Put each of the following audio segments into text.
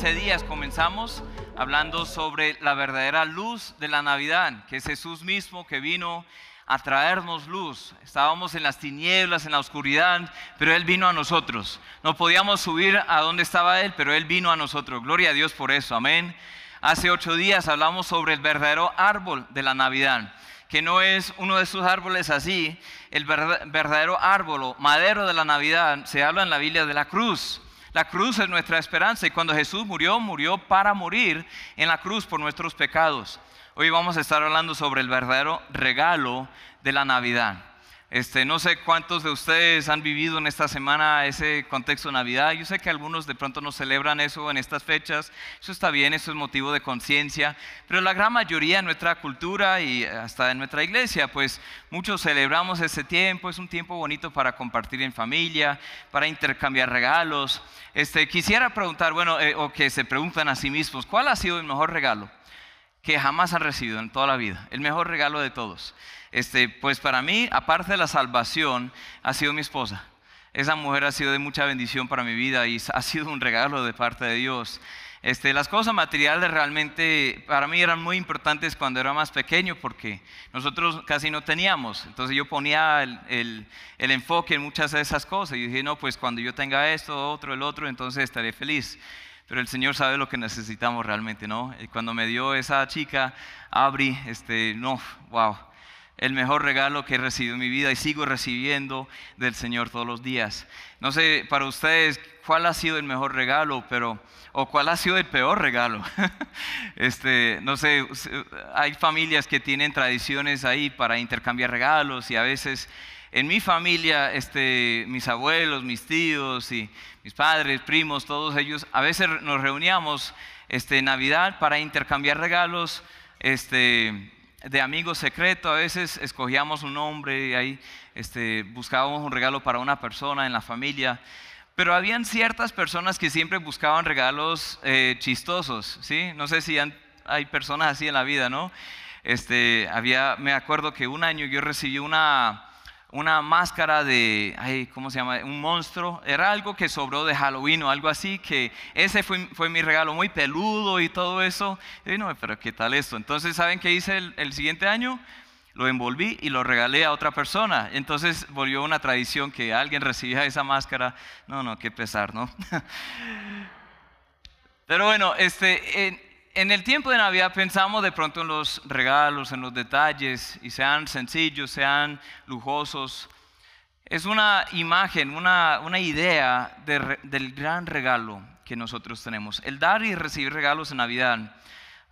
15 días comenzamos hablando sobre la verdadera luz de la Navidad, que es Jesús mismo que vino a traernos luz. Estábamos en las tinieblas, en la oscuridad, pero Él vino a nosotros. No podíamos subir a donde estaba Él, pero Él vino a nosotros. Gloria a Dios por eso, amén. Hace ocho días hablamos sobre el verdadero árbol de la Navidad, que no es uno de esos árboles así. El verdadero árbol madero de la Navidad se habla en la Biblia de la cruz. La cruz es nuestra esperanza y cuando Jesús murió, murió para morir en la cruz por nuestros pecados. Hoy vamos a estar hablando sobre el verdadero regalo de la Navidad. Este, no sé cuántos de ustedes han vivido en esta semana ese contexto de Navidad. Yo sé que algunos de pronto no celebran eso en estas fechas. Eso está bien, eso es motivo de conciencia. Pero la gran mayoría en nuestra cultura y hasta en nuestra iglesia, pues muchos celebramos ese tiempo. Es un tiempo bonito para compartir en familia, para intercambiar regalos. Este, quisiera preguntar, bueno, eh, o que se preguntan a sí mismos, ¿cuál ha sido el mejor regalo que jamás han recibido en toda la vida? El mejor regalo de todos. Este, pues para mí, aparte de la salvación, ha sido mi esposa. Esa mujer ha sido de mucha bendición para mi vida y ha sido un regalo de parte de Dios. Este, las cosas materiales realmente para mí eran muy importantes cuando era más pequeño porque nosotros casi no teníamos. Entonces yo ponía el, el, enfoque en muchas de esas cosas y dije, no, pues cuando yo tenga esto, otro, el otro, entonces estaré feliz. Pero el Señor sabe lo que necesitamos realmente, ¿no? Y cuando me dio esa chica, Abri, este, no, wow el mejor regalo que he recibido en mi vida y sigo recibiendo del Señor todos los días. No sé para ustedes cuál ha sido el mejor regalo, pero o cuál ha sido el peor regalo. este, no sé, hay familias que tienen tradiciones ahí para intercambiar regalos y a veces en mi familia, este, mis abuelos, mis tíos y mis padres, primos, todos ellos, a veces nos reuníamos este, Navidad para intercambiar regalos. Este, de amigo secreto, a veces escogíamos un nombre y ahí este, buscábamos un regalo para una persona en la familia. Pero habían ciertas personas que siempre buscaban regalos eh, chistosos, ¿sí? No sé si hay personas así en la vida, ¿no? Este, había, me acuerdo que un año yo recibí una, una máscara de, ay, ¿cómo se llama? Un monstruo. Era algo que sobró de Halloween o algo así, que ese fue, fue mi regalo, muy peludo y todo eso. Y no, pero ¿qué tal esto? Entonces, ¿saben qué hice el, siguiente año? Lo envolví y lo regalé a otra persona. Entonces volvió una tradición que alguien recibía esa máscara. No, no, qué pesar, ¿no? Pero bueno, este, en el tiempo de Navidad pensamos de pronto en los regalos, en los detalles, y sean sencillos, sean lujosos. Es una imagen, una, idea del gran regalo que nosotros tenemos. El dar y recibir regalos en Navidad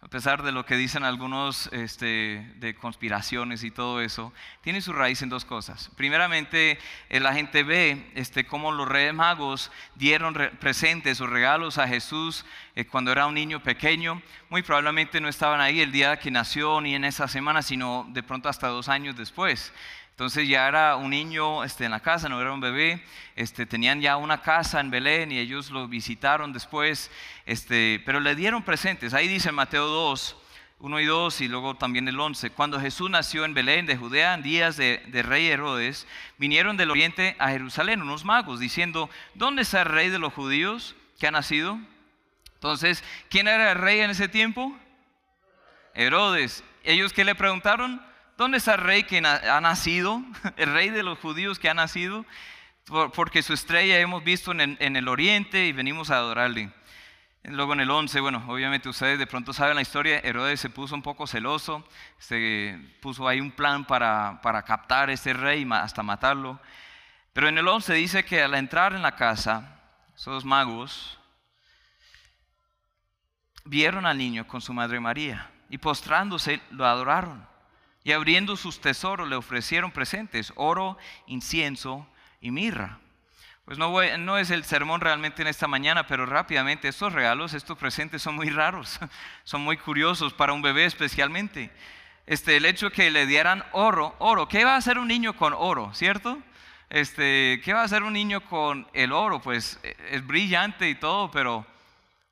a pesar de lo que dicen algunos este, de conspiraciones y todo eso, tiene su raíz en dos cosas. Primeramente, eh, la gente ve este, cómo los reyes magos dieron presentes o regalos a Jesús eh, cuando era un niño pequeño. Muy probablemente no estaban ahí el día que nació ni en esa semana, sino de pronto hasta dos años después. Entonces ya era un niño este, en la casa, no era un bebé. Este, tenían ya una casa en Belén y ellos lo visitaron después, este, pero le dieron presentes. Ahí dice Mateo 2, 1 y 2 y luego también el 11. Cuando Jesús nació en Belén de Judea en días de, de rey Herodes, vinieron del oriente a Jerusalén unos magos diciendo, ¿dónde está el rey de los judíos que ha nacido? Entonces, ¿quién era el rey en ese tiempo? Herodes. ¿Ellos qué le preguntaron? ¿Dónde está el rey que ha nacido? El rey de los judíos que ha nacido. Porque su estrella hemos visto en el, oriente y venimos a adorarle. Luego en el 11, bueno, obviamente ustedes de pronto saben la historia, Herodes se puso un poco celoso, se puso ahí un plan para, para captar a ese rey hasta matarlo. Pero en el 11 dice que al entrar en la casa, esos magos vieron al niño con su madre María y postrándose lo adoraron y abriendo sus tesoros le ofrecieron presentes, oro, incienso y mirra. Pues no, no, es el sermón realmente en esta mañana, pero rápidamente estos regalos, estos presentes son muy raros, son muy curiosos para un bebé especialmente. Este, el hecho que le dieran oro, oro, ¿qué va a hacer un niño con oro, cierto? Este, ¿Qué va a hacer un niño con el oro? Pues e, es brillante y todo, pero,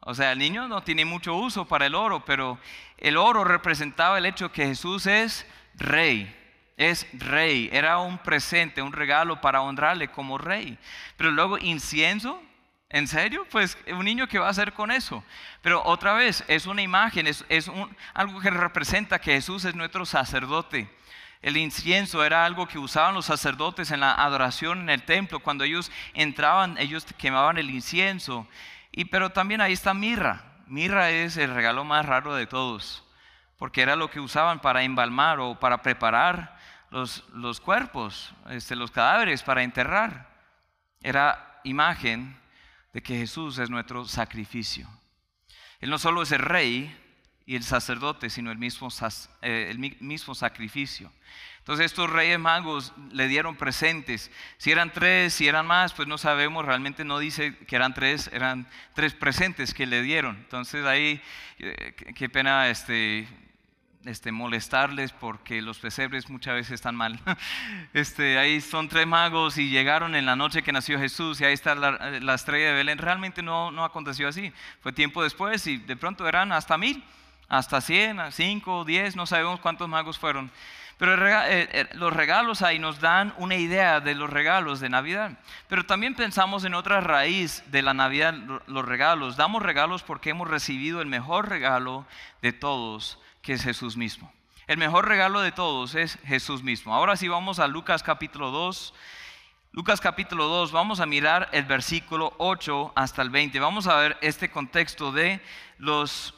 o sea, el niño no tiene mucho uso para el oro, pero el oro representaba el hecho que Jesús es rey. Es rey. Era un presente, un regalo para honrarle como rey. Pero luego incienso. ¿En serio? Pues un niño que va a hacer con eso. Pero otra vez, es una imagen, es, algo que representa que Jesús es nuestro sacerdote. El incienso era algo que usaban los sacerdotes en la adoración en el templo. Cuando ellos entraban, ellos quemaban el incienso. Y, pero también ahí está mirra. Mirra es el regalo más raro de todos, porque era lo que usaban para embalmar o para preparar los, los cuerpos, este, los cadáveres para enterrar. Era imagen de que Jesús es nuestro sacrificio. Él no solo es el rey y el sacerdote, sino el mismo, eh, el mismo sacrificio. Entonces estos reyes magos le dieron presentes. Si eran tres, si eran más, pues no sabemos. Realmente no dice que eran tres, eran tres presentes que le dieron. Entonces ahí, eh, qué pena este, este, molestarles porque los pesebres muchas veces están mal. Este, ahí son tres magos y llegaron en la noche que nació Jesús y ahí está la, estrella de Belén. Realmente no, no aconteció así. Fue tiempo después y de pronto eran hasta mil, hasta cien, cinco, diez, no sabemos cuántos magos fueron. Pero eh, eh, los regalos ahí nos dan una idea de los regalos de Navidad. Pero también pensamos en otra raíz de la Navidad, los regalos. Damos regalos porque hemos recibido el mejor regalo de todos que es Jesús mismo. El mejor regalo de todos es Jesús mismo. Ahora sí vamos a Lucas capítulo 2. Lucas capítulo 2, vamos a mirar el versículo 8 hasta el 20. Vamos a ver este contexto de los,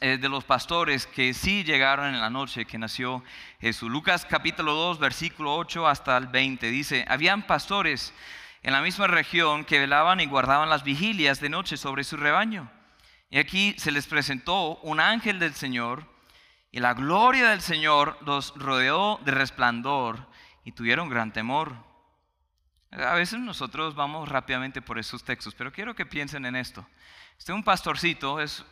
eh, de los pastores que sí llegaron en la noche que nació Jesús. Lucas capítulo 2, versículo 8 hasta el 20. Dice, habían pastores en la misma región que velaban y guardaban las vigilias de noche sobre su rebaño. Y aquí se les presentó un ángel del Señor y la gloria del Señor los rodeó de resplandor y tuvieron gran temor. A veces nosotros vamos rápidamente por esos textos, pero quiero que piensen en esto. Este un pastorcito, es,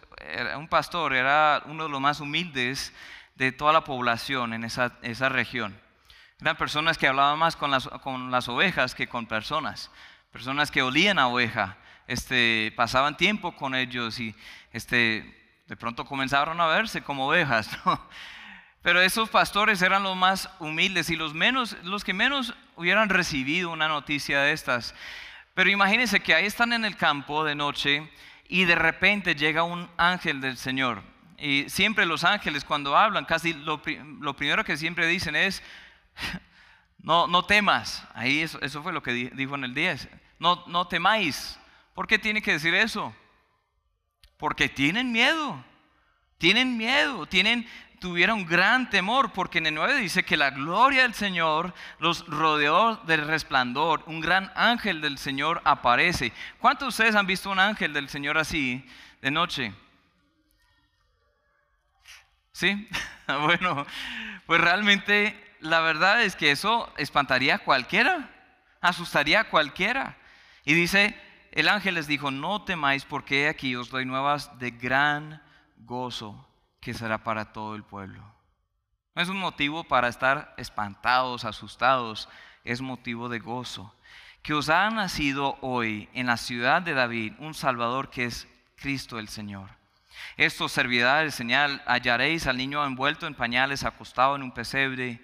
un pastor, era uno de los más humildes de toda la población en esa, esa región. Eran personas que hablaban más con las, con las ovejas que con personas, personas que olían a oveja, este, pasaban tiempo con ellos y este, de pronto comenzaron a verse como ovejas. Pero esos pastores eran los más humildes y los, menos, los que menos hubieran recibido una noticia de estas. Pero imagínense que ahí están en el campo de noche y de repente llega un ángel del Señor. Y siempre los ángeles cuando hablan, casi lo, primero que siempre dicen es, no, no temas. Ahí eso, eso, fue lo que dijo en el 10. No, no temáis. ¿Por qué tiene que decir eso? Porque tienen miedo. Tienen miedo, tienen tuvieron gran temor, porque en el 9 dice que la gloria del Señor los rodeó del resplandor, un gran ángel del Señor aparece. ¿Cuántos de ustedes han visto un ángel del Señor así de noche? ¿Sí? bueno, pues realmente la verdad es que eso espantaría a cualquiera, asustaría a cualquiera. Y dice, el ángel les dijo, no temáis porque aquí os doy nuevas de gran gozo que será para todo el pueblo. No es un motivo para estar espantados, asustados, es motivo de gozo. Que os ha nacido hoy en la ciudad de David un Salvador que es Cristo el Señor. Esto servirá de señal, hallaréis al niño envuelto en pañales, acostado en un pesebre.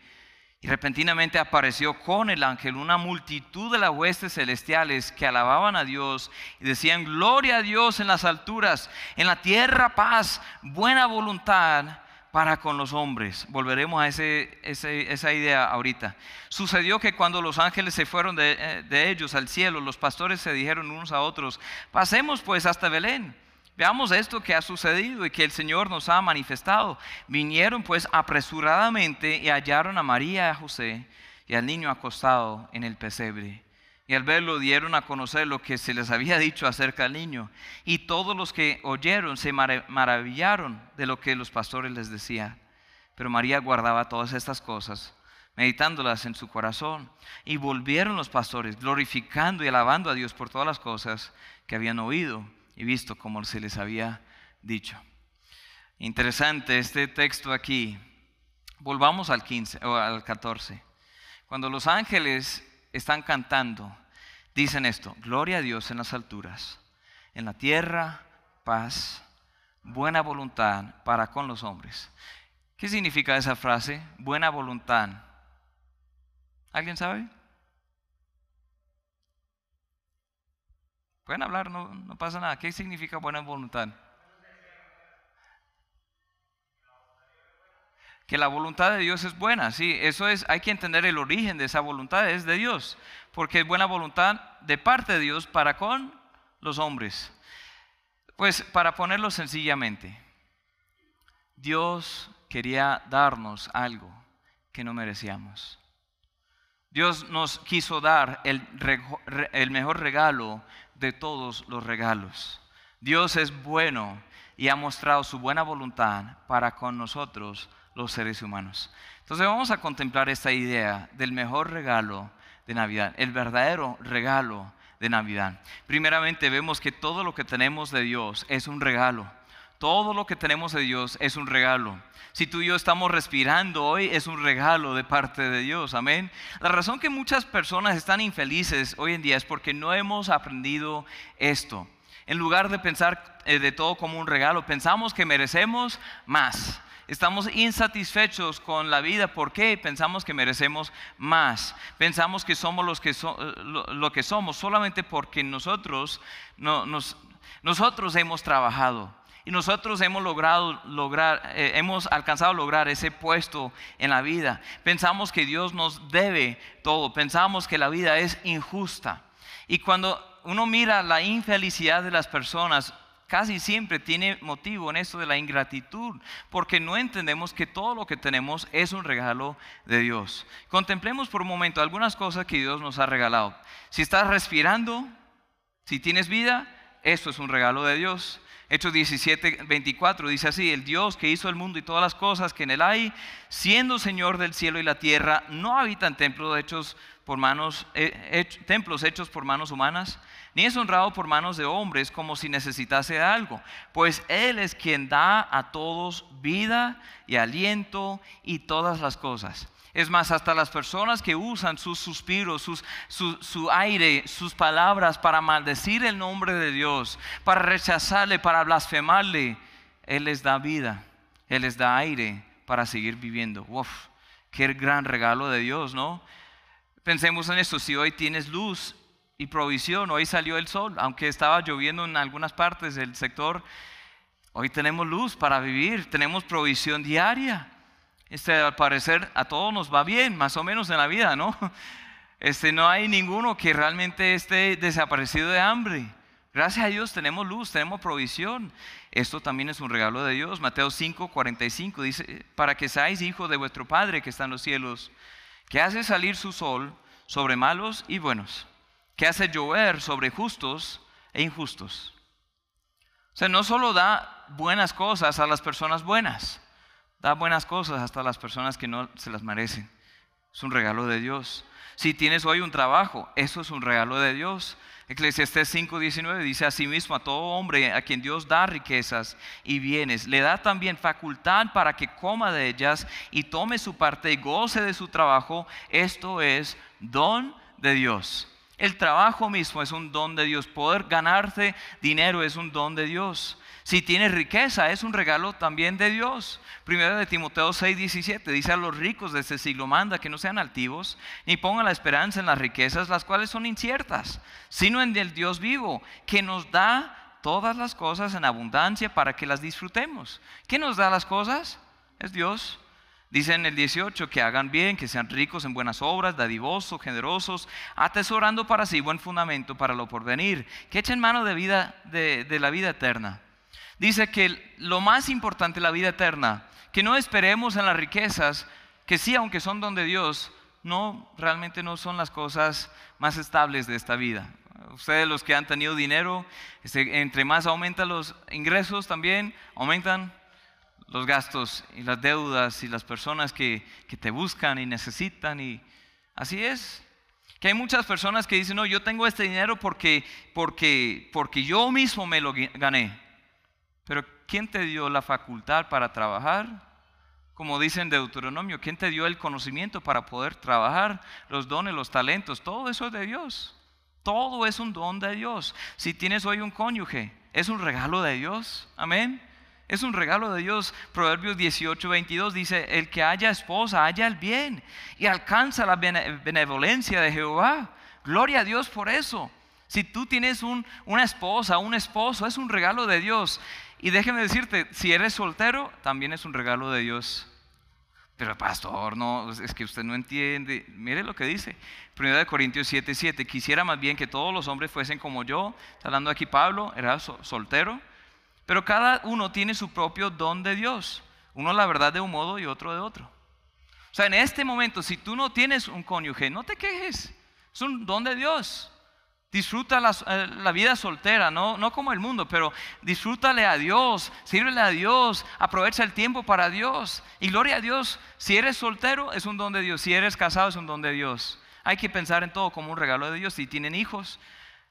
Y repentinamente apareció con el ángel una multitud de las huestes celestiales que alababan a Dios y decían, gloria a Dios en las alturas, en la tierra paz, buena voluntad para con los hombres. Volveremos a ese, esa idea ahorita. Sucedió que cuando los ángeles se fueron eh, de ellos al cielo, los pastores se dijeron unos a otros, pasemos pues hasta Belén Veamos esto que ha sucedido y que el Señor nos ha manifestado. Vinieron pues apresuradamente y hallaron a María y a José y al niño acostado en el pesebre. Y al verlo dieron a conocer lo que se les había dicho acerca del niño. Y todos los que oyeron se maravillaron de lo que los pastores les decían. Pero María guardaba todas estas cosas, meditándolas en su corazón. Y volvieron los pastores, glorificando y alabando a Dios por todas las cosas que habían oído y visto como se les había dicho. Interesante este texto aquí. Volvamos al 15 o al 14. Cuando los ángeles están cantando, dicen esto: Gloria a Dios en las alturas, en la tierra paz, buena voluntad para con los hombres. ¿Qué significa esa frase? Buena voluntad. ¿Alguien sabe? Pueden hablar, no, pasa nada. ¿Qué significa buena voluntad? que la voluntad de Dios es buena, sí, eso es, hay que entender el origen de esa voluntad, es de Dios, porque es buena voluntad de parte de Dios para con los hombres. Pues para ponerlo sencillamente, Dios quería darnos algo que no merecíamos. Dios nos quiso dar el, mejor regalo de todos los regalos. Dios es bueno y ha mostrado su buena voluntad para con nosotros los seres humanos. Entonces vamos a contemplar esta idea del mejor regalo de Navidad, el verdadero regalo de Navidad. Primeramente vemos que todo lo que tenemos de Dios es un regalo. Todo lo que tenemos de Dios es un regalo. Si tú y yo estamos respirando hoy, es un regalo de parte de Dios. Amén. La razón que muchas personas están infelices hoy en día es porque no hemos aprendido esto. En lugar de pensar eh, de todo como un regalo, pensamos que merecemos más. Estamos insatisfechos con la vida. ¿Por qué? Pensamos que merecemos más. Pensamos que somos los que lo, que somos solamente porque nosotros, nosotros hemos trabajado. Y nosotros hemos logrado lograr, eh, hemos alcanzado lograr ese puesto en la vida. Pensamos que Dios nos debe todo. Pensamos que la vida es injusta. Y cuando uno mira la infelicidad de las personas, casi siempre tiene motivo en esto de la ingratitud, porque no entendemos que todo lo que tenemos es un regalo de Dios. Contemplemos por un momento algunas cosas que Dios nos ha regalado. Si estás respirando, si tienes vida, esto es un regalo de Dios. Hechos 17, 24 dice así, el Dios que hizo el mundo y todas las cosas que en él hay, siendo Señor del cielo y la tierra, no habita en templos hechos por manos, eh, templos hechos por manos humanas, ni es honrado por manos de hombres como si necesitase algo, pues Él es quien da a todos vida y aliento y todas las cosas. Es más, hasta las personas que usan sus suspiros, su, su, aire, sus palabras para maldecir el nombre de Dios, para rechazarle, para blasfemarle, Él les da vida, Él les da aire para seguir viviendo. Uf, qué gran regalo de Dios, ¿no? Pensemos en esto, si hoy tienes luz y provisión. Hoy salió el sol, aunque estaba lloviendo en algunas partes del sector. Hoy tenemos luz para vivir, tenemos provisión diaria. Este, al parecer a todos nos va bien, más o menos en la vida, ¿no? Este, no hay ninguno que realmente esté desaparecido de hambre. Gracias a Dios tenemos luz, tenemos provisión. Esto también es un regalo de Dios. Mateo 5, 45 dice, para que seáis hijos de vuestro Padre que está en los cielos, que hace salir su sol sobre malos y buenos que hace llover sobre justos e injustos. O sea, no solo da buenas cosas a las personas buenas, da buenas cosas hasta a las personas que no se las merecen. Es un regalo de Dios. Si tienes hoy un trabajo, eso es un regalo de Dios. Eclesiastés 5:19 dice asimismo a todo hombre a quien Dios da riquezas y bienes, le da también facultad para que coma de ellas y tome su parte y goce de su trabajo. Esto es don de Dios. El trabajo mismo es un don de Dios. Poder ganarse dinero es un don de Dios. Si tienes riqueza, es un regalo también de Dios. Primero de Timoteo 6, 17 dice a los ricos de este siglo, manda que no sean altivos, ni pongan la esperanza en las riquezas, las cuales son inciertas, sino en el Dios vivo, que nos da todas las cosas en abundancia para que las disfrutemos. ¿Qué nos da las cosas? Es Dios. Dice en el 18 que hagan bien, que sean ricos en buenas obras, dadivosos, generosos, atesorando para sí buen fundamento para lo porvenir, que echen mano de, vida, de, de la vida eterna. Dice que lo más importante, la vida eterna, que no esperemos en las riquezas, que sí, aunque son don de Dios, no, realmente no son las cosas más estables de esta vida. Ustedes los que han tenido dinero, este, entre más aumentan los ingresos también, aumentan los gastos y las deudas y las personas que, te buscan y necesitan y así es. Que hay muchas personas que dicen, no, yo tengo este dinero porque, porque, porque yo mismo me lo gané. Pero ¿quién te dio la facultad para trabajar? Como dicen en Deuteronomio, ¿quién te dio el conocimiento para poder trabajar? Los dones, los talentos, todo eso es de Dios. Todo es un don de Dios. Si tienes hoy un cónyuge, es un regalo de Dios. Amén. Es un regalo de Dios. Proverbios 18, 22 dice, el que haya esposa, haya el bien y alcanza la benevolencia de Jehová. Gloria a Dios por eso. Si tú tienes una esposa, un esposo, es un regalo de Dios. Y déjeme decirte, si eres soltero, también es un regalo de Dios. Pero pastor, no, es que usted no entiende. Mire lo que dice. 1 Corintios 7, 7. Quisiera más bien que todos los hombres fuesen como yo. Está hablando aquí Pablo, era soltero. Pero cada uno tiene su propio don de Dios. Uno la verdad de un modo y otro de otro. O sea, en este momento, si tú no tienes un cónyuge, no te quejes. Es un don de Dios. Disfruta eh, la, vida soltera, no, no como el mundo, pero disfrútale a Dios, sírvele a Dios, aprovecha el tiempo para Dios. Y gloria a Dios, si eres soltero es un don de Dios, si eres casado es un don de Dios. Hay que pensar en todo como un regalo de Dios. Si tienen hijos,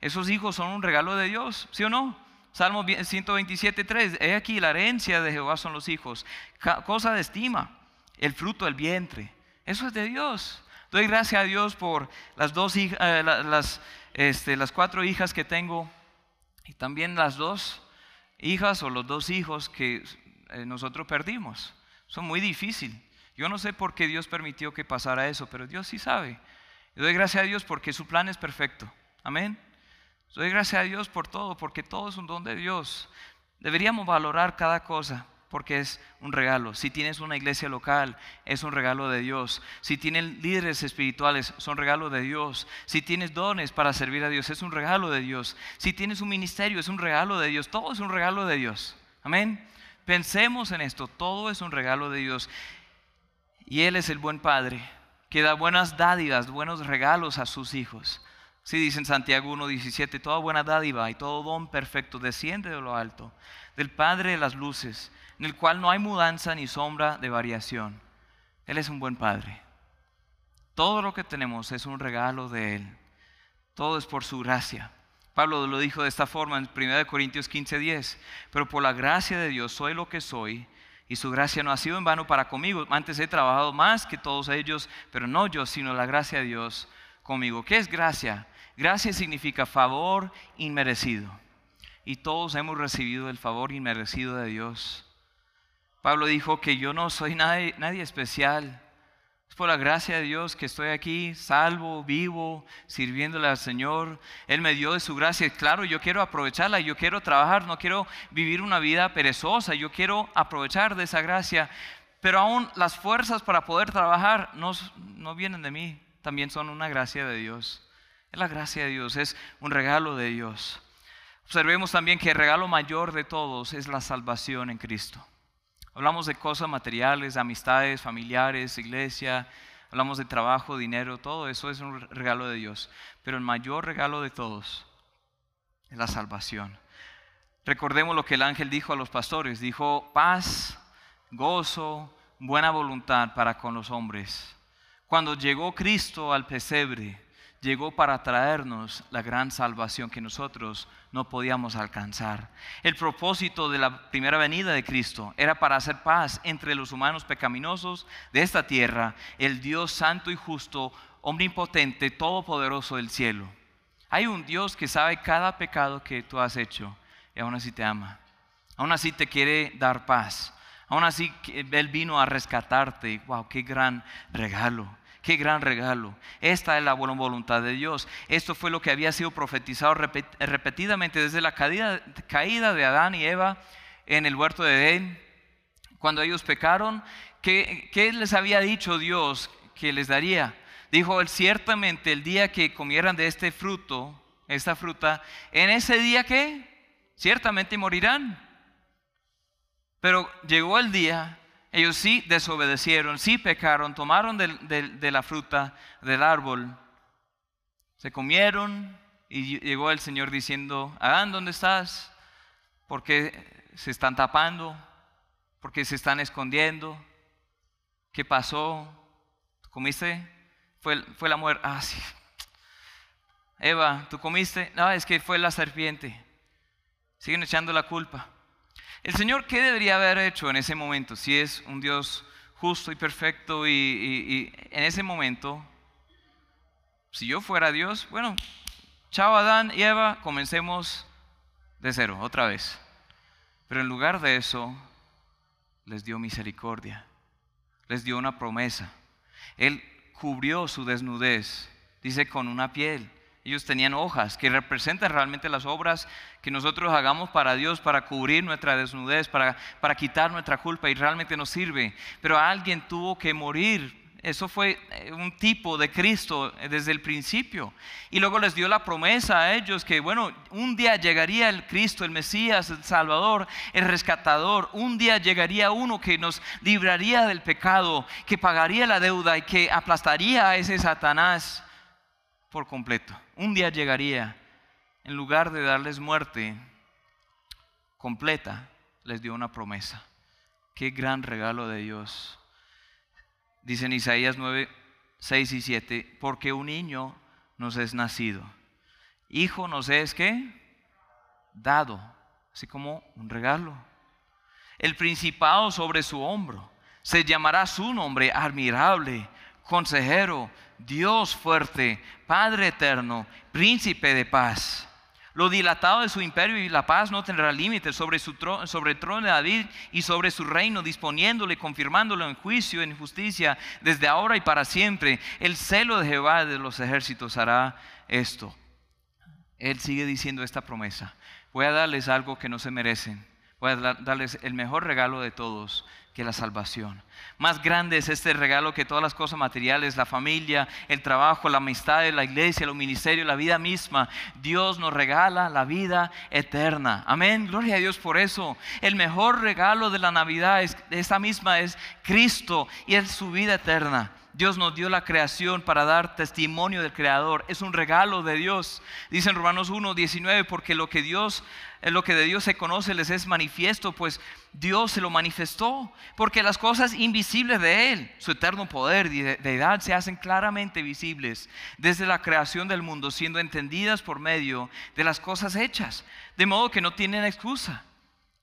esos hijos son un regalo de Dios, ¿sí o no? Salmo 127, 3, he aquí la herencia de Jehová son los hijos, cosa de estima, el fruto del vientre. Eso es de Dios. Doy gracias a Dios por las dos hijas, eh, las este, las cuatro hijas que tengo y también las dos hijas o los dos hijos que eh, nosotros perdimos. Son muy difíciles. Yo no sé por qué Dios permitió que pasara eso, pero Dios sí sabe. Y doy gracias a Dios porque su plan es perfecto. Amén. Doy gracias a Dios por todo, porque todo es un don de Dios. Deberíamos valorar cada cosa porque es un regalo. Si tienes una iglesia local, es un regalo de Dios. Si tienes líderes espirituales, son regalo de Dios. Si tienes dones para servir a Dios, es un regalo de Dios. Si tienes un ministerio, es un regalo de Dios. Todo es un regalo de Dios. Amén. Pensemos en esto, todo es un regalo de Dios. Y Él es el buen Padre, que da buenas dádivas, buenos regalos a sus hijos. Si dice en Santiago 1.17, toda buena dádiva y todo don perfecto desciende de lo alto, del Padre de las luces en el cual no hay mudanza ni sombra de variación. Él es un buen Padre. Todo lo que tenemos es un regalo de Él. Todo es por su gracia. Pablo lo dijo de esta forma en 1 Corintios 15:10. Pero por la gracia de Dios soy lo que soy y su gracia no ha sido en vano para conmigo. Antes he trabajado más que todos ellos, pero no yo, sino la gracia de Dios conmigo. ¿Qué es gracia? Gracia significa favor inmerecido. Y todos hemos recibido el favor inmerecido de Dios. Pablo dijo que yo no soy nadie, nadie especial. Es por la gracia de Dios que estoy aquí, salvo, vivo, sirviéndole al Señor. Él me dio de su gracia. Claro, yo quiero aprovecharla, yo quiero trabajar, no quiero vivir una vida perezosa, yo quiero aprovechar de esa gracia. Pero aún las fuerzas para poder trabajar no, no vienen de mí, también son una gracia de Dios. Es la gracia de Dios, es un regalo de Dios. Observemos también que el regalo mayor de todos es la salvación en Cristo. Hablamos de cosas materiales, amistades, familiares, iglesia, hablamos de trabajo, dinero, todo eso es un regalo de Dios. Pero el mayor regalo de todos es la salvación. Recordemos lo que el ángel dijo a los pastores. Dijo, paz, gozo, buena voluntad para con los hombres. Cuando llegó Cristo al pesebre, llegó para traernos la gran salvación que nosotros no podíamos alcanzar. El propósito de la primera venida de Cristo era para hacer paz entre los humanos pecaminosos de esta tierra, el Dios santo y justo, omnipotente, todopoderoso del cielo. Hay un Dios que sabe cada pecado que tú has hecho y aún así te ama. Aún así te quiere dar paz. Aún así Él vino a rescatarte. ¡Wow! ¡Qué gran regalo! Qué gran regalo. Esta es la buena voluntad de Dios. Esto fue lo que había sido profetizado repetidamente desde la caída de Adán y Eva en el huerto de Edén. Cuando ellos pecaron, ¿qué, les había dicho Dios que les daría? Dijo él, ciertamente el día que comieran de este fruto, esta fruta, en ese día que ciertamente morirán. Pero llegó el día ellos sí desobedecieron, sí pecaron, tomaron de, la fruta del árbol, se comieron y llegó el Señor diciendo, Adán, ¿dónde estás? ¿Por qué se están tapando? ¿Por qué se están escondiendo? ¿Qué pasó? ¿Comiste? Fue, fue la muerte. Ah, sí. Eva, ¿tú comiste? No, es que fue la serpiente. Siguen echando la culpa. El Señor, ¿qué debería haber hecho en ese momento? Si es un Dios justo y perfecto y, en ese momento, si yo fuera Dios, bueno, chao Adán y Eva, comencemos de cero, otra vez. Pero en lugar de eso, les dio misericordia, les dio una promesa. Él cubrió su desnudez, dice, con una piel. Ellos tenían hojas que representan realmente las obras que nosotros hagamos para Dios, para cubrir nuestra desnudez, para, para quitar nuestra culpa y realmente nos sirve. Pero alguien tuvo que morir eso fue eh, un tipo de Cristo eh, desde el principio. Y luego les dio la promesa a ellos que, bueno, un día llegaría el Cristo, el Mesías, el Salvador, el rescatador. Un día llegaría uno que nos libraría del pecado, que pagaría la deuda y que aplastaría a ese Satanás por completo. Un día llegaría, en lugar de darles muerte completa, les dio una promesa. Qué gran regalo de Dios dice en Isaías 9, 6 y 7, porque un niño nos es nacido, hijo nos es que dado, así como un regalo. El principado sobre su hombro, se llamará su nombre admirable, consejero, Dios fuerte, Padre eterno, príncipe de paz. Lo dilatado de su imperio y la paz no tendrá límites sobre, su sobre el trono de David y sobre su reino, disponiéndolo y confirmándolo en juicio, en justicia, desde ahora y para siempre. El celo de Jehová de los ejércitos hará esto. Él sigue diciendo esta promesa. Voy a darles algo que no se merecen. Voy a darles el mejor regalo de todos que la salvación. Más grande es este regalo que todas las cosas materiales, la familia, el trabajo, la amistad, la iglesia, los ministerios, la vida misma. Dios nos regala la vida eterna. Amén. Gloria a Dios por eso. El mejor regalo de la Navidad es esta misma es Cristo y es su vida eterna. Dios nos dio la creación para dar testimonio del Creador. Es un regalo de Dios. Dice en Romanos 1, 19, porque lo que Dios, eh, lo que de Dios se conoce les es manifiesto, pues Dios se lo manifestó. Porque las cosas invisibles de Él, su eterno poder y deidad, se hacen claramente visibles desde la creación del mundo, siendo entendidas por medio de las cosas hechas. De modo que no tienen excusa.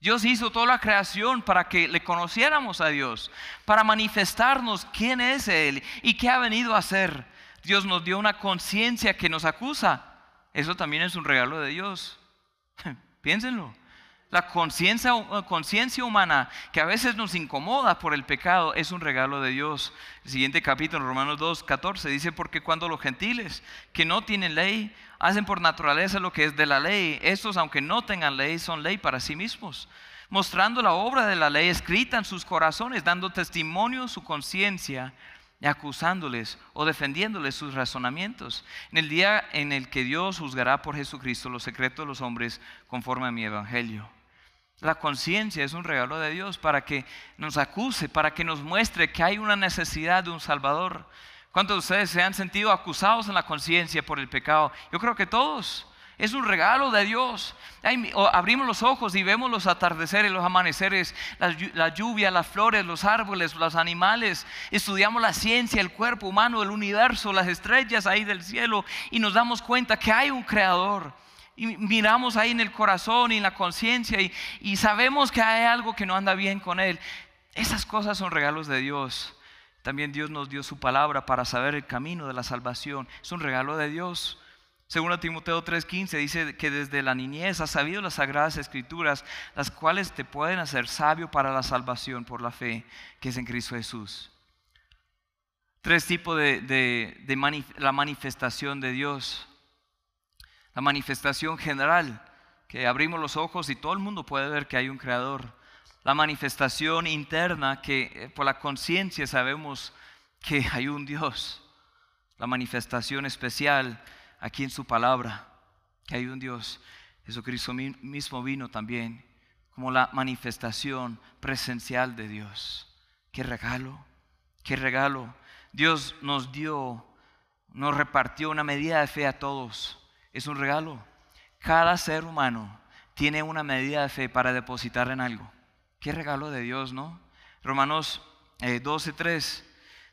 Dios hizo toda la creación para que le conociéramos a Dios, para manifestarnos quién es Él y qué ha venido a hacer. Dios nos dio una conciencia que nos acusa. Eso también es un regalo de Dios. Piénsenlo. La conciencia humana que a veces nos incomoda por el pecado es un regalo de Dios. El siguiente capítulo, Romanos 2, 14, dice, porque cuando los gentiles que no tienen ley hacen por naturaleza lo que es de la ley, estos aunque no tengan ley son ley para sí mismos, mostrando la obra de la ley escrita en sus corazones, dando testimonio su conciencia acusándoles o defendiéndoles sus razonamientos. En el día en el que Dios juzgará por Jesucristo los secretos de los hombres conforme a mi evangelio. La conciencia es un regalo de Dios para que nos acuse, para que nos muestre que hay una necesidad de un Salvador. ¿Cuántos de ustedes se han sentido acusados en la conciencia por el pecado? Yo creo que todos. Es un regalo de Dios. abrimos los ojos y vemos los atardeceres, los amaneceres, la, lluvia, las flores, los árboles, los animales. Estudiamos la ciencia, el cuerpo humano, el universo, las estrellas ahí del cielo y nos damos cuenta que hay un creador y miramos ahí en el corazón y en la conciencia y, sabemos que hay algo que no anda bien con él. Esas cosas son regalos de Dios. También Dios nos dio su palabra para saber el camino de la salvación. Es un regalo de Dios. Según Timoteo 3:15 dice que desde la niñez has sabido las sagradas escrituras, las cuales te pueden hacer sabio para la salvación por la fe que es en Cristo Jesús. Tres tipos de, de la manifestación de Dios la manifestación general, que abrimos los ojos y todo el mundo puede ver que hay un creador. La manifestación interna, que eh, por la conciencia sabemos que hay un Dios. La manifestación especial aquí en su palabra, que hay un Dios. Jesucristo mismo vino también como la manifestación presencial de Dios. Qué regalo, qué regalo. Dios nos dio, nos repartió una medida de fe a todos es un regalo. Cada ser humano tiene una medida de fe para depositar en algo. Qué regalo de Dios, ¿no? Romanos 12:3 eh,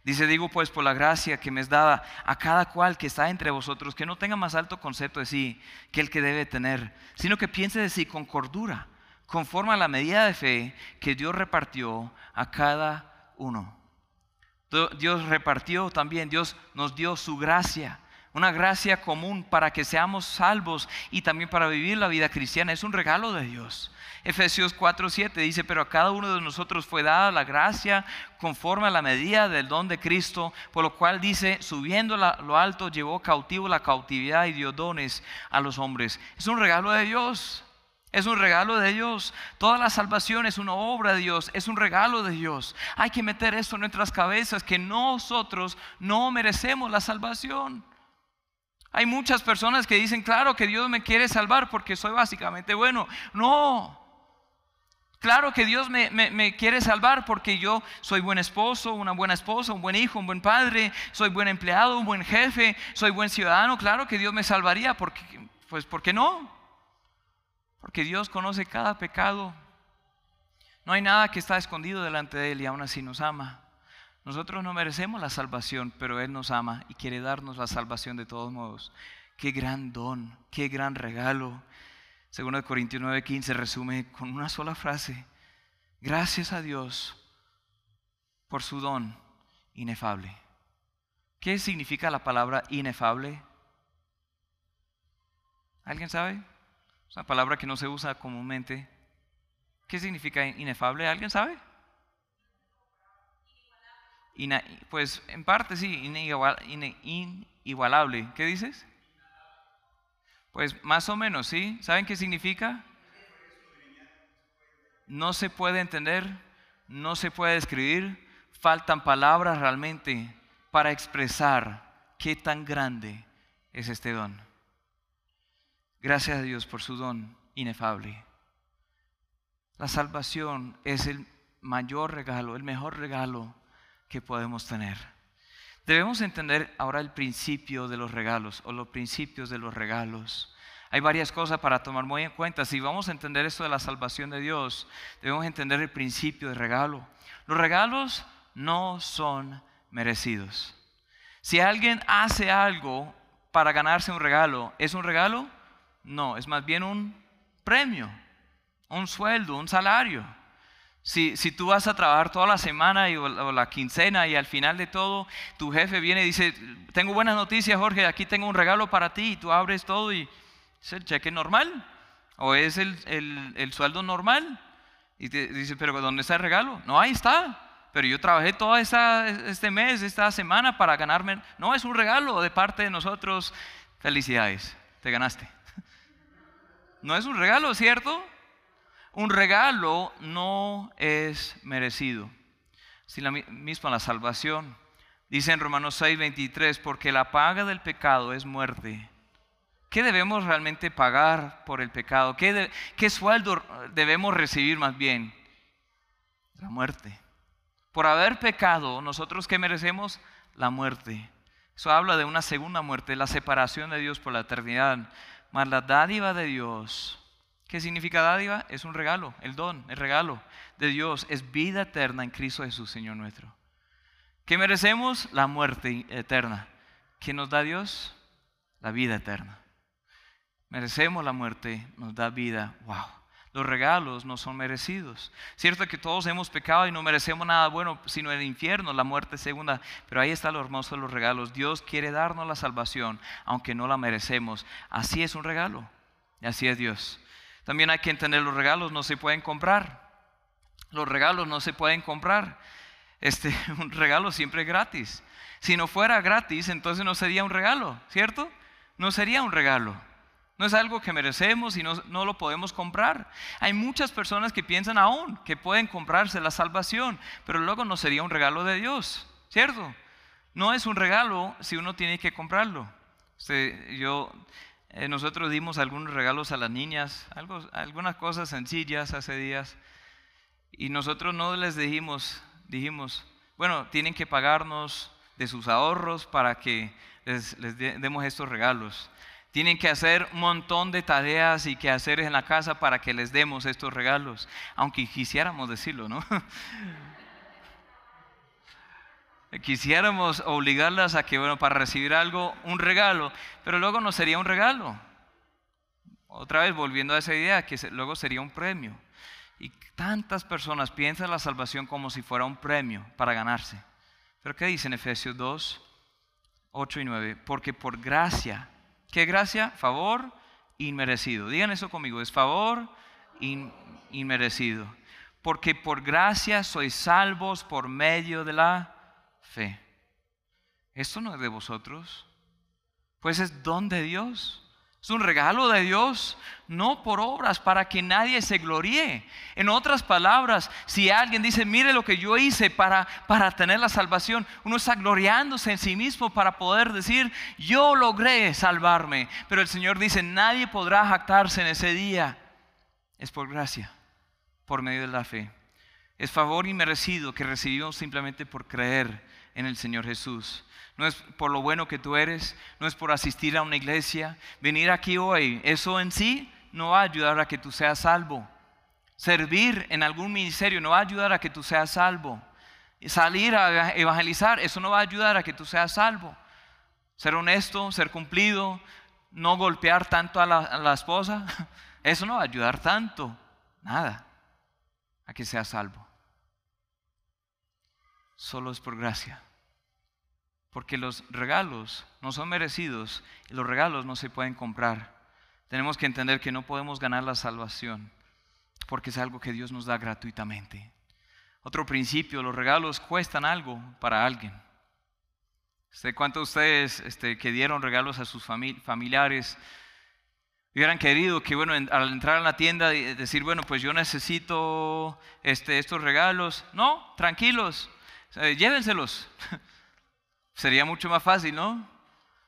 dice, digo pues por la gracia que me es dada a cada cual que está entre vosotros, que no tenga más alto concepto de sí que el que debe tener, sino que piense de sí con cordura, conforme a la medida de fe que Dios repartió a cada uno. Dios repartió también, Dios nos dio su gracia una gracia común para que seamos salvos y también para vivir la vida cristiana. Es un regalo de Dios. Efesios 4:7 dice, pero a cada uno de nosotros fue dada la gracia conforme a la medida del don de Cristo, por lo cual dice, subiendo lo alto, llevó cautivo la cautividad y dio dones a los hombres. Es un regalo de Dios. Es un regalo de Dios. Toda la salvación es una obra de Dios, es un regalo de Dios. Hay que meter esto en nuestras cabezas, que nosotros no merecemos la salvación. Hay muchas personas que dicen, claro que Dios me quiere salvar porque soy básicamente bueno. No. Claro que Dios me, quiere salvar porque yo soy buen esposo, una buena esposa, un buen hijo, un buen padre, soy buen empleado, un buen jefe, soy buen ciudadano. Claro que Dios me salvaría porque, pues, ¿por qué no? Porque Dios conoce cada pecado. No hay nada que está escondido delante de Él y aún así nos ama. Nosotros no merecemos la salvación, pero Él nos ama y quiere darnos la salvación de todos modos. Qué gran don, qué gran regalo. Segundo de Corintios 9:15 resume con una sola frase. Gracias a Dios por su don inefable. ¿Qué significa la palabra inefable? ¿Alguien sabe? Es una palabra que no se usa comúnmente. ¿Qué significa inefable? ¿Alguien sabe? Pues en parte sí, inigualable. ¿Qué dices? Pues más o menos, ¿sí? ¿Saben qué significa? No se puede entender, no se puede describir, faltan palabras realmente para expresar qué tan grande es este don. Gracias a Dios por su don inefable. La salvación es el mayor regalo, el mejor regalo que podemos tener. Debemos entender ahora el principio de los regalos o los principios de los regalos. Hay varias cosas para tomar muy en cuenta. Si vamos a entender esto de la salvación de Dios, debemos entender el principio de regalo. Los regalos no son merecidos. Si alguien hace algo para ganarse un regalo, ¿es un regalo? No, es más bien un premio, un sueldo, un salario. Si, tú vas a trabajar toda la semana y, o, la quincena y al final de todo tu jefe viene y dice, tengo buenas noticias Jorge, aquí tengo un regalo para ti y tú abres todo y es el cheque normal o es el, sueldo normal. Y te dice, pero ¿dónde está el regalo? No, ahí está. Pero yo trabajé todo este mes, esta semana para ganarme. No, es un regalo de parte de nosotros. Felicidades, te ganaste. No es un regalo, ¿cierto? Un regalo no es merecido. Si la misma la salvación. Dice en Romanos 6, 23, porque la paga del pecado es muerte. ¿Qué debemos realmente pagar por el pecado? ¿Qué, ¿Qué, sueldo debemos recibir más bien? La muerte. Por haber pecado, nosotros qué merecemos? La muerte. Eso habla de una segunda muerte, la separación de Dios por la eternidad. Mas la dádiva de Dios ¿Qué significa dádiva? Es un regalo, el don, el regalo de Dios. Es vida eterna en Cristo Jesús, Señor nuestro. ¿Qué merecemos? La muerte eterna. ¿Qué nos da Dios? La vida eterna. Merecemos la muerte, nos da vida. ¡Wow! Los regalos no son merecidos. Cierto que todos hemos pecado y no merecemos nada bueno, sino el infierno, la muerte segunda. Pero ahí está lo hermoso de los regalos. Dios quiere darnos la salvación, aunque no la merecemos. Así es un regalo. Y así es Dios. También hay que entender los regalos no se pueden comprar. Los regalos no se pueden comprar. Este, un regalo siempre es gratis. Si no fuera gratis, entonces no sería un regalo, ¿cierto? No sería un regalo. No es algo que merecemos y no, no, lo podemos comprar. Hay muchas personas que piensan aún que pueden comprarse la salvación, pero luego no sería un regalo de Dios, ¿cierto? No es un regalo si uno tiene que comprarlo. Yo eh, nosotros dimos algunos regalos a las niñas, algunas cosas sencillas hace días, y nosotros no les dijimos, dijimos, bueno, tienen que pagarnos de sus ahorros para que les, les demos estos regalos. Tienen que hacer un montón de tareas y quehaceres en la casa para que les demos estos regalos, aunque quisiéramos decirlo, ¿no? quisiéramos obligarlas a que, bueno, para recibir algo, un regalo, pero luego no sería un regalo. Otra vez volviendo a esa idea, que luego sería un premio. Y tantas personas piensan la salvación como si fuera un premio para ganarse. Pero ¿qué dice en Efesios 2? 8 y 9. Porque por gracia, ¿qué gracia? Favor inmerecido. Digan eso conmigo, es favor inmerecido. Porque por gracia sois salvos por medio de la fe. Esto no es de vosotros, pues es don de Dios. Es un regalo de Dios, no por obras, para que nadie se gloríe. En otras palabras, si alguien dice, mire lo que yo hice para, para tener la salvación, uno está gloriándose en sí mismo para poder decir, yo logré salvarme. Pero el Señor dice, nadie podrá jactarse en ese día. Es por gracia, por medio de la fe. Es favor inmerecido que recibimos simplemente por creer en el Señor Jesús no es por lo bueno que tú eres, no es por asistir a una iglesia. Venir aquí hoy, eso en sí no va a ayudar a que tú seas salvo. Servir en algún ministerio no va a ayudar a que tú seas salvo. Salir a evangelizar, eso no va a ayudar a que tú seas salvo. Ser honesto, ser cumplido, no golpear tanto a la, a la esposa, eso no va a ayudar tanto, nada, a que seas salvo. Solo es por gracia. Porque los regalos no son merecidos y los regalos no se pueden comprar. Tenemos que entender que no podemos ganar la salvación porque es algo que Dios nos da gratuitamente. Otro principio, los regalos cuestan algo para alguien. Este, ¿Cuántos de ustedes este, que dieron regalos a sus familiares hubieran querido que, bueno, al entrar a la tienda, decir, bueno, pues yo necesito este, estos regalos? No, tranquilos, llévenselos. Sería mucho más fácil, ¿no?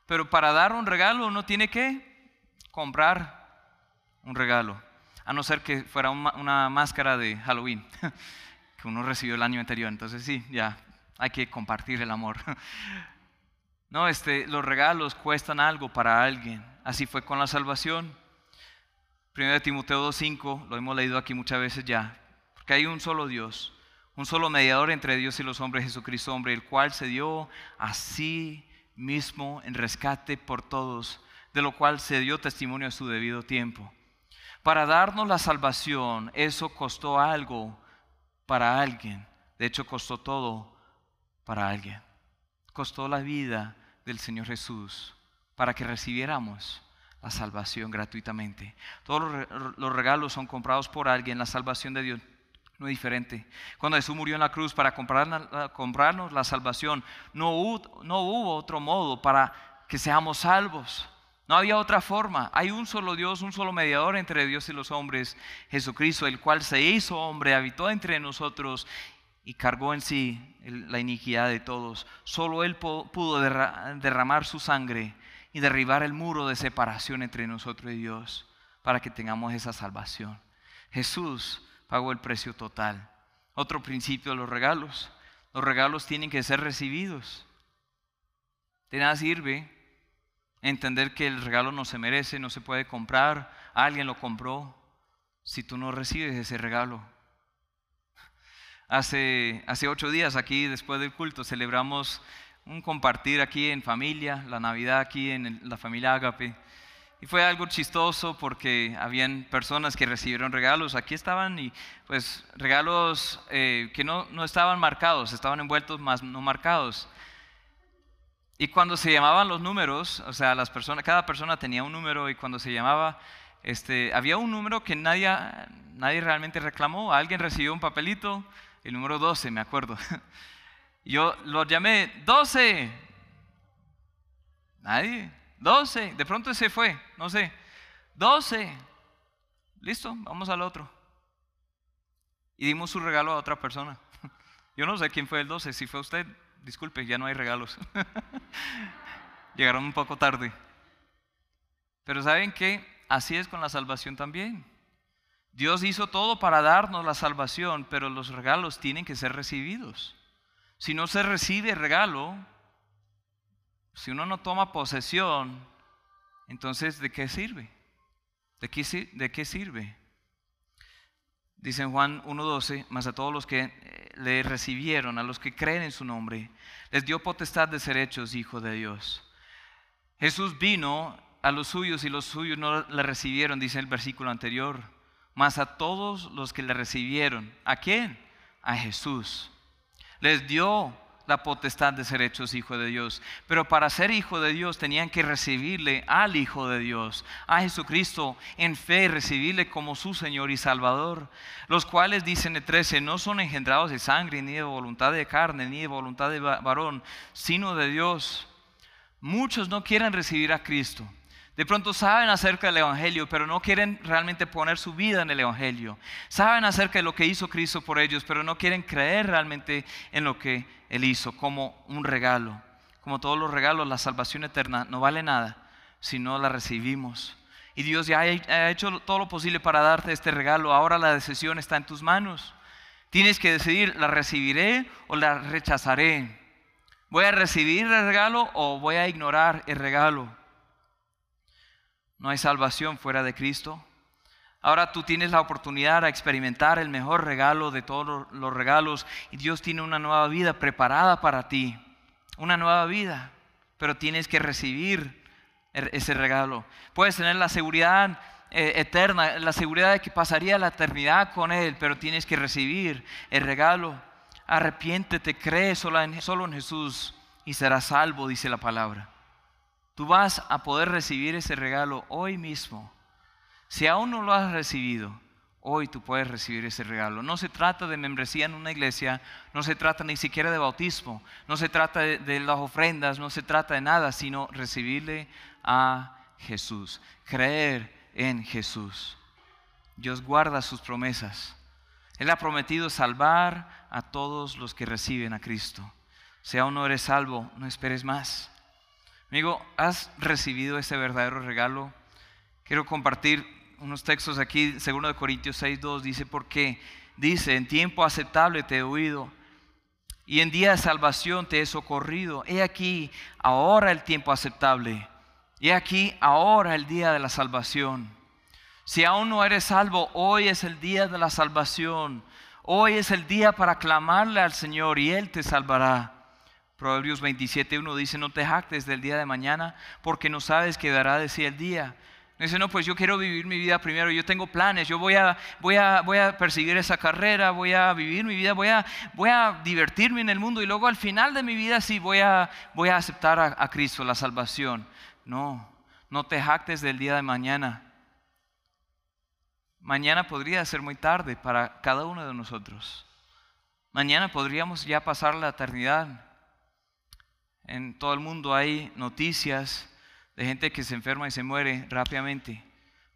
Pero para dar un regalo uno tiene que comprar un regalo. A no ser que fuera una máscara de Halloween que uno recibió el año anterior. Entonces sí, ya hay que compartir el amor. No, este, los regalos cuestan algo para alguien. Así fue con la salvación. Primero de Timoteo 2.5, lo hemos leído aquí muchas veces ya. Porque hay un solo Dios un solo mediador entre Dios y los hombres, Jesucristo hombre, el cual se dio a sí mismo en rescate por todos, de lo cual se dio testimonio a su debido tiempo. Para darnos la salvación, eso costó algo para alguien. De hecho, costó todo para alguien. Costó la vida del Señor Jesús para que recibiéramos la salvación gratuitamente. Todos los regalos son comprados por alguien. La salvación de Dios no diferente. Cuando Jesús murió en la cruz para comprarnos la salvación, no hubo, no hubo otro modo para que seamos salvos. No había otra forma. Hay un solo Dios, un solo mediador entre Dios y los hombres, Jesucristo, el cual se hizo hombre, habitó entre nosotros y cargó en sí la iniquidad de todos. Solo Él pudo derramar su sangre y derribar el muro de separación entre nosotros y Dios para que tengamos esa salvación. Jesús pagó el precio total. Otro principio de los regalos. Los regalos tienen que ser recibidos. De nada sirve entender que el regalo no se merece, no se puede comprar, alguien lo compró, si tú no recibes ese regalo. Hace, hace ocho días aquí, después del culto, celebramos un compartir aquí en familia, la Navidad aquí en la familia Agape. Y fue algo chistoso porque habían personas que recibieron regalos. Aquí estaban y pues regalos eh, que no, no, estaban marcados, estaban envueltos más no marcados. Y cuando se llamaban los números, o sea, las personas, cada persona tenía un número y cuando se llamaba, este, había un número que nadie, nadie realmente reclamó. Alguien recibió un papelito, el número 12, me acuerdo. Yo lo llamé 12. Nadie. 12, de pronto se fue, no sé. 12, listo, vamos al otro. Y dimos su regalo a otra persona. Yo no sé quién fue el 12, si fue usted, disculpe, ya no hay regalos. Llegaron un poco tarde. Pero ¿saben qué? Así es con la salvación también. Dios hizo todo para darnos la salvación, pero los regalos tienen que ser recibidos. Si no se recibe regalo, si uno no toma posesión, entonces ¿de qué sirve? ¿De qué, sirve? Dice Juan 1.12, más a todos los que eh, le recibieron, a los que creen en su nombre, les dio potestad de ser hechos hijos de Dios. Jesús vino a los suyos y los suyos no le recibieron, dice el versículo anterior, más a todos los que le recibieron. ¿A quién? A Jesús. Les dio la potestad de ser hechos hijo de Dios. Pero para ser hijo de Dios tenían que recibirle al Hijo de Dios, a Jesucristo, en fe, recibirle como su Señor y Salvador. Los cuales, dicen el 13, no son engendrados de sangre, ni de voluntad de carne, ni de voluntad de varón, sino de Dios. Muchos no quieren recibir a Cristo. De pronto saben acerca del Evangelio, pero no quieren realmente poner su vida en el Evangelio. Saben acerca de lo que hizo Cristo por ellos, pero no quieren creer realmente en lo que Él hizo como un regalo. Como todos los regalos, la salvación eterna no vale nada si no la recibimos. Y Dios ya ha hecho todo lo posible para darte este regalo. Ahora la decisión está en tus manos. Tienes que decidir, ¿la recibiré o la rechazaré? ¿Voy a recibir el regalo o voy a ignorar el regalo? No hay salvación fuera de Cristo. Ahora tú tienes la oportunidad de experimentar el mejor regalo de todos los regalos y Dios tiene una nueva vida preparada para ti. Una nueva vida, pero tienes que recibir er, ese regalo. Puedes tener la seguridad eh, eterna, la seguridad de que pasaría la eternidad con Él, pero tienes que recibir el regalo. Arrepiéntete, cree solo solo en Jesús y serás salvo, dice la palabra. Tú vas a poder recibir ese regalo hoy mismo. Si aún no lo has recibido, hoy tú puedes recibir ese regalo. No se trata de membresía en una iglesia, no se trata ni siquiera de bautismo, no se trata de, las ofrendas, no se trata de nada, sino recibirle a Jesús, creer en Jesús. Dios guarda sus promesas. Él ha prometido salvar a todos los que reciben a Cristo. Si aún no eres salvo, no esperes más. Amigo, ¿has recibido ese verdadero regalo? Quiero compartir unos textos aquí, 2 Corintios 6, 2, dice, porque dice, en tiempo aceptable te he oído y en día de salvación te he socorrido. He aquí ahora el tiempo aceptable. He aquí ahora el día de la salvación. Si aún no eres salvo, hoy es el día de la salvación. Hoy es el día para clamarle al Señor y Él te salvará. Proverbios 27.1 dice, no te jactes del día de mañana porque no sabes qué dará de sí el día. Dice, no, pues yo quiero vivir mi vida primero, yo tengo planes, yo voy a, voy a, voy a perseguir esa carrera, voy a vivir mi vida, voy a, voy a divertirme en el mundo y luego al final de mi vida sí voy a, voy a aceptar a, a Cristo, la salvación. No, no te jactes del día de mañana. Mañana podría ser muy tarde para cada uno de nosotros. Mañana podríamos ya pasar la eternidad en todo el mundo hay noticias de gente que se enferma y se muere rápidamente.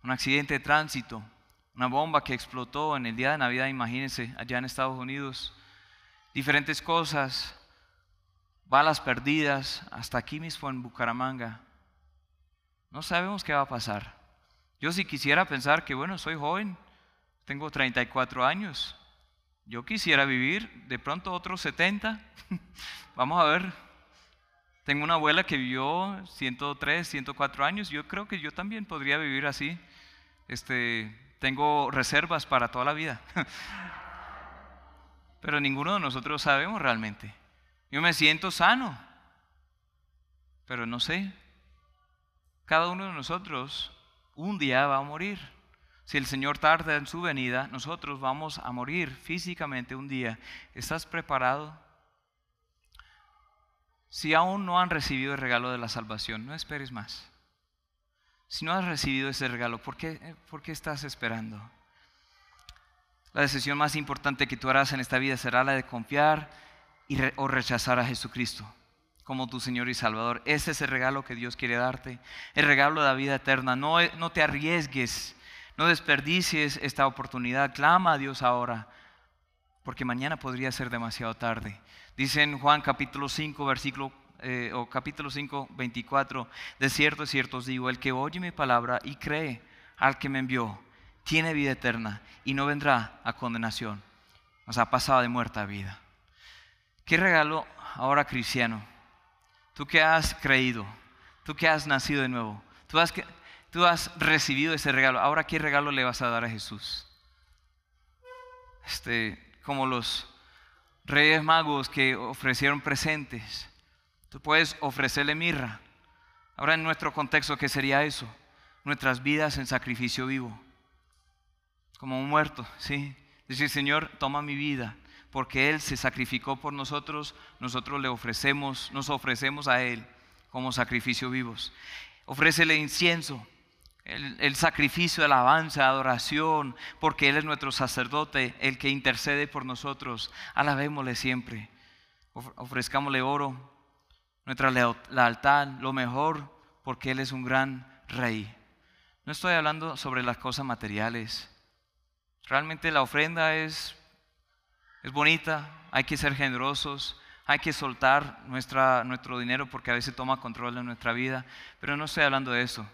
Un accidente de tránsito, una bomba que explotó en el día de Navidad, imagínense, allá en Estados Unidos. Diferentes cosas, balas perdidas, hasta aquí mismo en Bucaramanga. No sabemos qué va a pasar. Yo si quisiera pensar que, bueno, soy joven, tengo 34 años, yo quisiera vivir de pronto otros 70. Vamos a ver tengo una abuela que vivió 103, 104 años. Yo creo que yo también podría vivir así. Este, tengo reservas para toda la vida. Pero ninguno de nosotros sabemos realmente. Yo me siento sano, pero no sé. Cada uno de nosotros un día va a morir. Si el Señor tarda en su venida, nosotros vamos a morir físicamente un día. ¿Estás preparado? Si aún no han recibido el regalo de la salvación, no esperes más. Si no has recibido ese regalo, ¿por qué, por qué estás esperando? La decisión más importante que tú harás en esta vida será la de confiar o rechazar a Jesucristo como tu Señor y Salvador. Ese es el regalo que Dios quiere darte, el regalo de la vida eterna. No, no te arriesgues, no desperdicies esta oportunidad. Clama a Dios ahora, porque mañana podría ser demasiado tarde. Dice en Juan capítulo 5, versículo eh, o capítulo 5, 24, de cierto, de cierto os digo, el que oye mi palabra y cree al que me envió, tiene vida eterna y no vendrá a condenación. O sea, pasado de muerta a vida. ¿Qué regalo ahora cristiano? Tú que has creído, tú que has nacido de nuevo, tú has, tú has recibido ese regalo. Ahora, ¿qué regalo le vas a dar a Jesús? Este, como los reyes magos que ofrecieron presentes. Tú puedes ofrecerle mirra. Ahora en nuestro contexto, ¿qué sería eso? Nuestras vidas en sacrificio vivo. Como un muerto, ¿sí? Decir, Señor, toma mi vida. porque Él se sacrificó por nosotros, nosotros le ofrecemos, nos ofrecemos a Él como sacrificio vivos. Ofrécele incienso, el, sacrificio alabanza, adoración, porque Él es nuestro sacerdote, el que intercede por nosotros. Alabémosle siempre. Ofrezcámosle oro, nuestra lealtad, lo mejor, porque Él es un gran rey. No estoy hablando sobre las cosas materiales. Realmente la ofrenda es, es bonita, hay que ser generosos, hay que soltar nuestra, nuestro dinero porque a veces toma control de nuestra vida, pero no estoy hablando de eso.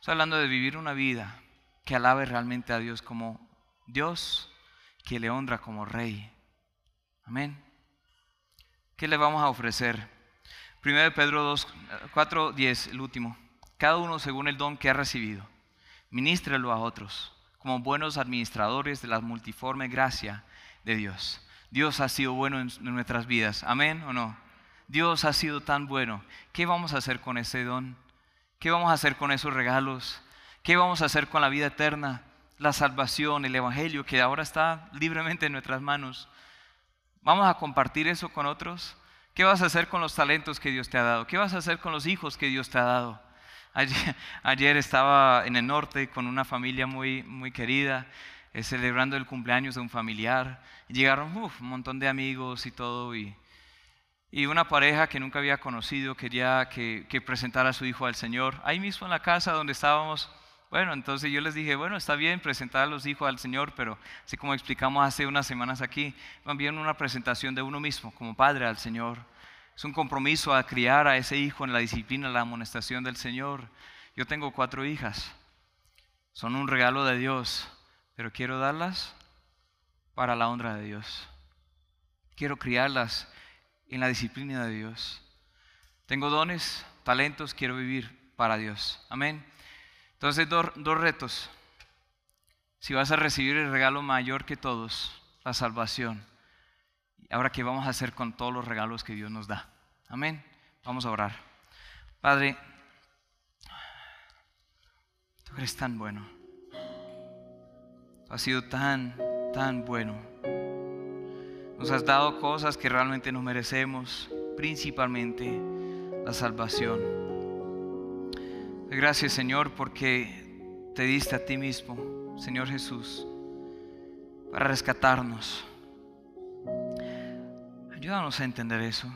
Estoy hablando de vivir una vida que alabe realmente a Dios como Dios, que le honra como rey. Amén. ¿Qué le vamos a ofrecer? Primero Pedro 2, 4, 10, el último. Cada uno según el don que ha recibido. Ministrelo a otros como buenos administradores de la multiforme gracia de Dios. Dios ha sido bueno en nuestras vidas. Amén o no? Dios ha sido tan bueno. ¿Qué vamos a hacer con ese don? ¿Qué vamos a hacer con esos regalos? ¿Qué vamos a hacer con la vida eterna? La salvación, el Evangelio que ahora está libremente en nuestras manos. ¿Vamos a compartir eso con otros? ¿Qué vas a hacer con los talentos que Dios te ha dado? ¿Qué vas a hacer con los hijos que Dios te ha dado? Ayer, estaba en el norte con una familia muy, muy querida, eh, celebrando el cumpleaños de un familiar. llegaron un montón de amigos y todo. Y, y una pareja que nunca había conocido quería que, presentara a su hijo al Señor. Ahí mismo en la casa donde estábamos. Bueno, entonces yo les dije, bueno, está bien presentar a los hijos al Señor, pero así como explicamos hace unas semanas aquí, también una presentación de uno mismo como padre al Señor. Es un compromiso a criar a ese hijo en la disciplina, la amonestación del Señor. Yo tengo cuatro hijas. Son un regalo de Dios, pero quiero darlas para la honra de Dios. Quiero criarlas en la disciplina de Dios. Tengo dones, talentos, quiero vivir para Dios. Amén. Entonces, dos, dos retos. Si vas a recibir el regalo mayor que todos, la salvación, ahora qué vamos a hacer con todos los regalos que Dios nos da. Amén. Vamos a orar. Padre, tú eres tan bueno. Tú has sido tan, tan bueno. Nos has dado cosas que realmente no merecemos, principalmente la salvación. Gracias Señor porque te diste a ti mismo, Señor Jesús, para rescatarnos Ayúdanos a entender eso,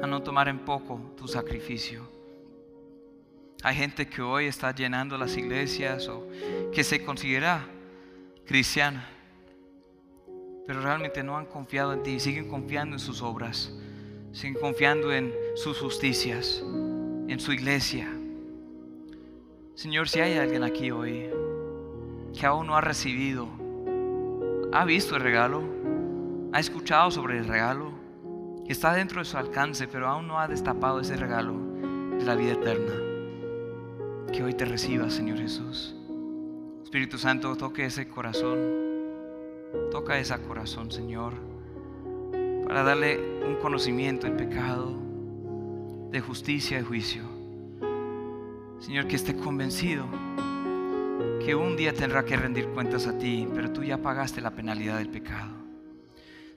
a no tomar en poco tu sacrificio. Hay gente que hoy está llenando las iglesias o que se considera cristiana, pero realmente no han confiado en ti, siguen confiando en sus obras, siguen confiando en sus justicias, en su iglesia. Señor, si hay alguien aquí hoy que aún no ha recibido, ha visto el regalo, ha escuchado sobre el regalo, está dentro de su alcance, pero aún no ha destapado ese regalo de la vida eterna. Que hoy te reciba, Señor Jesús. Espíritu Santo, toque ese corazón, toca ese corazón, Señor, para darle un conocimiento del pecado, de justicia y juicio. Señor, que esté convencido que un día tendrá que rendir cuentas a ti, pero tú ya pagaste la penalidad del pecado.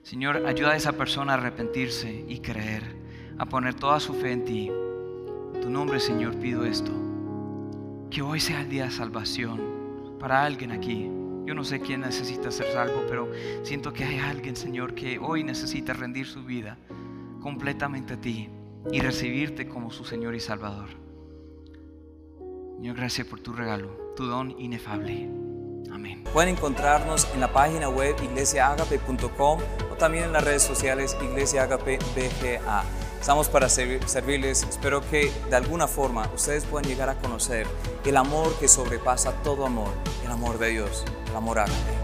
Señor, ayuda a esa persona a arrepentirse y creer, a poner toda su fe en ti. En tu nombre, Señor, pido esto. Que hoy sea el día de salvación para alguien aquí. Yo no sé quién necesita ser salvo, pero siento que hay alguien, Señor, que hoy necesita rendir su vida completamente a ti y recibirte como su Señor y Salvador. Señor, gracias por tu regalo, tu don inefable. Amén. Pueden encontrarnos en la página web iglesiaagape.com o también en las redes sociales Iglesia Agape BGA. Estamos para servirles. Espero que de alguna forma ustedes puedan llegar a conocer el amor que sobrepasa todo amor, el amor de Dios, el amor ágape.